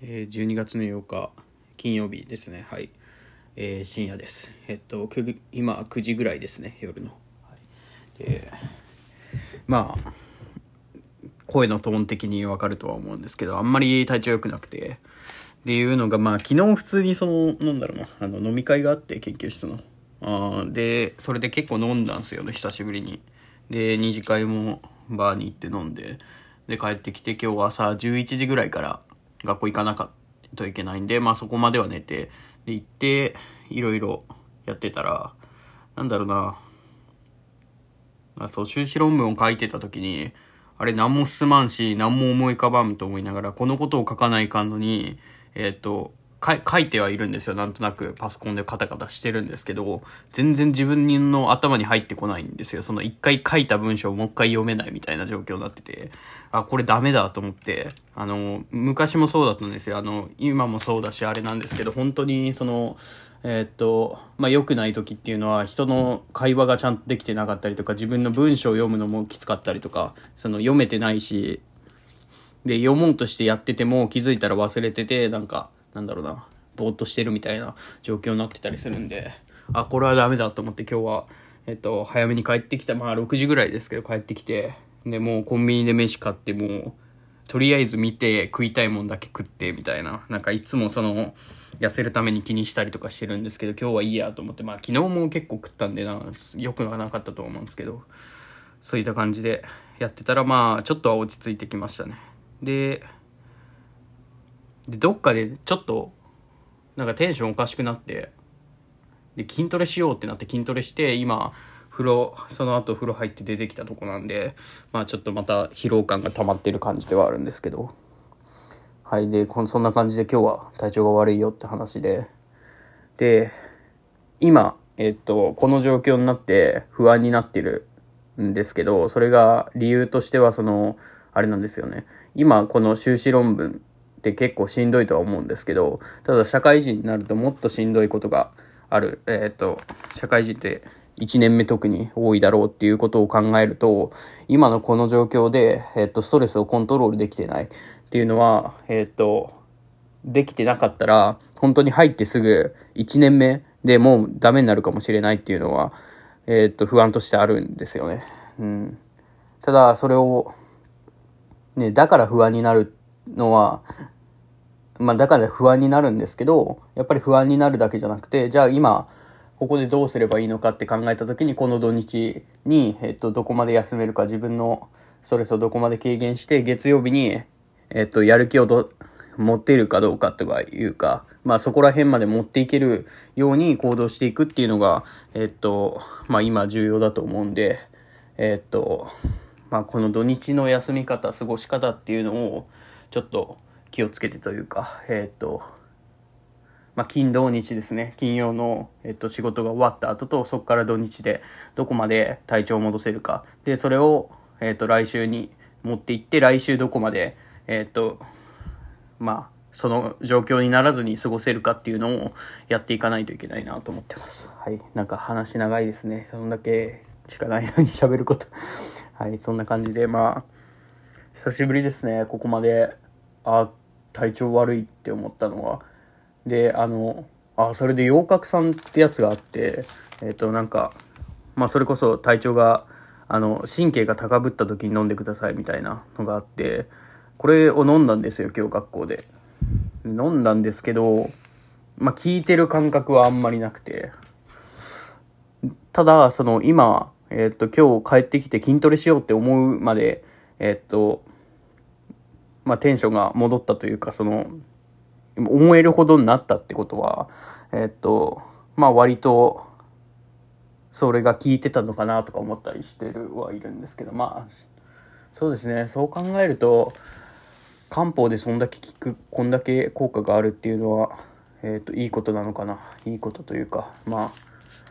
えー、12月の8日金曜日ですね。はい、えー、深夜です。えっと今9時ぐらいですね夜の、はい、でまあ声のトーン的にわかるとは思うんですけどあんまり体調良くなくて。っていうのがまあ昨日普通にそのなんだろうなあの飲み会があって研究室の。あでそれで結構飲んだんですよね久しぶりに。で二次会もバーに行って飲んでで帰ってきて今日朝11時ぐらいから学校行かなかったといけないんで、まあそこまでは寝て、で、行って、いろいろやってたら、なんだろうな、あそう、修士論文を書いてた時に、あれ何も進まんし、何も思い浮かばんと思いながら、このことを書かないかんのに、えっ、と、書いてはいるんですよ。なんとなくパソコンでカタカタしてるんですけど、全然自分の頭に入ってこないんですよ。その一回書いた文章をもう一回読めないみたいな状況になってて、あ、これダメだと思って、あの、昔もそうだったんですよ。あの、今もそうだし、あれなんですけど、本当にその、えー、っと、まあ、良くない時っていうのは人の会話がちゃんとできてなかったりとか、自分の文章を読むのもきつかったりとか、その読めてないし、で、読もうとしてやってても気づいたら忘れてて、なんか、なんだろうな、ぼーっとしてるみたいな状況になってたりするんで、あ、これはダメだと思って今日は、えっと、早めに帰ってきた、まあ6時ぐらいですけど帰ってきて、で、もうコンビニで飯買ってもう、とりあえず見て食いたいもんだけ食ってみたいな。なんかいつもその、痩せるために気にしたりとかしてるんですけど、今日はいいやと思って、まあ昨日も結構食ったんでな、良くはなかったと思うんですけど、そういった感じでやってたら、まあちょっとは落ち着いてきましたね。で、で、どっかでちょっと、なんかテンションおかしくなって、で、筋トレしようってなって筋トレして、今、風呂、その後風呂入って出てきたとこなんで、まあちょっとまた疲労感が溜まってる感じではあるんですけど。はい。で、こそんな感じで今日は体調が悪いよって話で。で、今、えっと、この状況になって不安になってるんですけど、それが理由としてはその、あれなんですよね。今、この修士論文って結構しんどいとは思うんですけど、ただ社会人になるともっとしんどいことがある。えっ、ー、と、社会人って1年目特に多いだろうっていうことを考えると、今のこの状況で、えっ、ー、と、ストレスをコントロールできてないっていうのは、えっ、ー、と、できてなかったら、本当に入ってすぐ1年目でもうダメになるかもしれないっていうのは、えっと、不安としてあるんですよね。うん。ただ、それを、ね、だから不安になるのは、まあだから不安になるんですけど、やっぱり不安になるだけじゃなくて、じゃあ今、ここでどうすればいいのかって考えた時に、この土日に、えっと、どこまで休めるか、自分のストレスをどこまで軽減して、月曜日に、えっと、やる気をど、持っているかどうかとかいうか、まあそこら辺まで持っていけるように行動していくっていうのが、えっと、まあ今重要だと思うんで、えっと、まあこの土日の休み方、過ごし方っていうのを、ちょっと気をつけてというか、えっ、と、まあ、金土日ですね。金曜の、えっと、仕事が終わった後と、そこから土日でどこまで体調を戻せるか。で、それを、えっと、来週に持っていって、来週どこまで、えっと、まあ、その状況にならずに過ごせるかっていうのをやっていかないといけないなと思ってます。はい。なんか話長いですね。そんだけしかないのに喋ること。はい。そんな感じで、まあ、久しぶりですね。ここまで、あ、体調悪いって思ったのは。で、あの、あ、それで洋角さんってやつがあって、えっ、ー、と、なんか、まあ、それこそ体調が、あの、神経が高ぶった時に飲んでくださいみたいなのがあって、これを飲んだんですよ、今日学校で。飲んだんですけど、まあ、効いてる感覚はあんまりなくて。ただ、その、今、えっ、ー、と、今日帰ってきて筋トレしようって思うまで、えっ、と、まあ、テンションが戻ったというか、その、思えるほどになったってことは、えっと、まあ割と、それが効いてたのかなとか思ったりしてるはいるんですけど、まあ、そうですね、そう考えると、漢方でそんだけ効く、こんだけ効果があるっていうのは、えっ、と、いいことなのかな。いいことというか、まあ、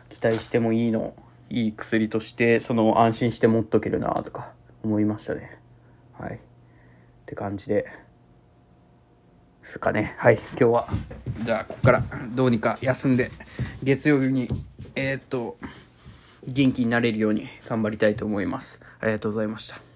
期待してもいいの、いい薬として、その安心して持っとけるなとか思いましたね。はい。って感じで、すかね。はい、今日は、じゃあ、ここからどうにか休んで、月曜日に、えー、っと、元気になれるように頑張りたいと思います。ありがとうございました。